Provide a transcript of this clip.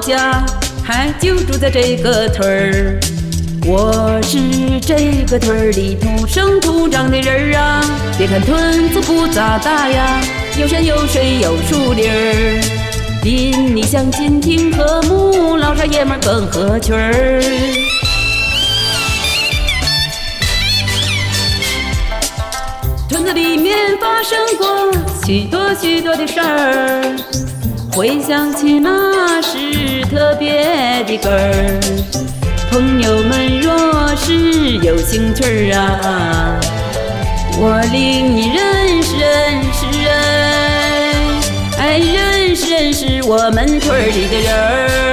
家，还就住在这个屯儿。我是这个屯儿里土生土长的人儿啊！别看屯子不咋大呀，有山有水有树林儿，邻里乡亲挺和睦，老少爷们更合群儿。村子里面发生过许多许多的事儿，回想起那是特别的歌儿。朋友们若是有兴趣儿啊，我领你认识认识人，哎，认识认识我们村里的人儿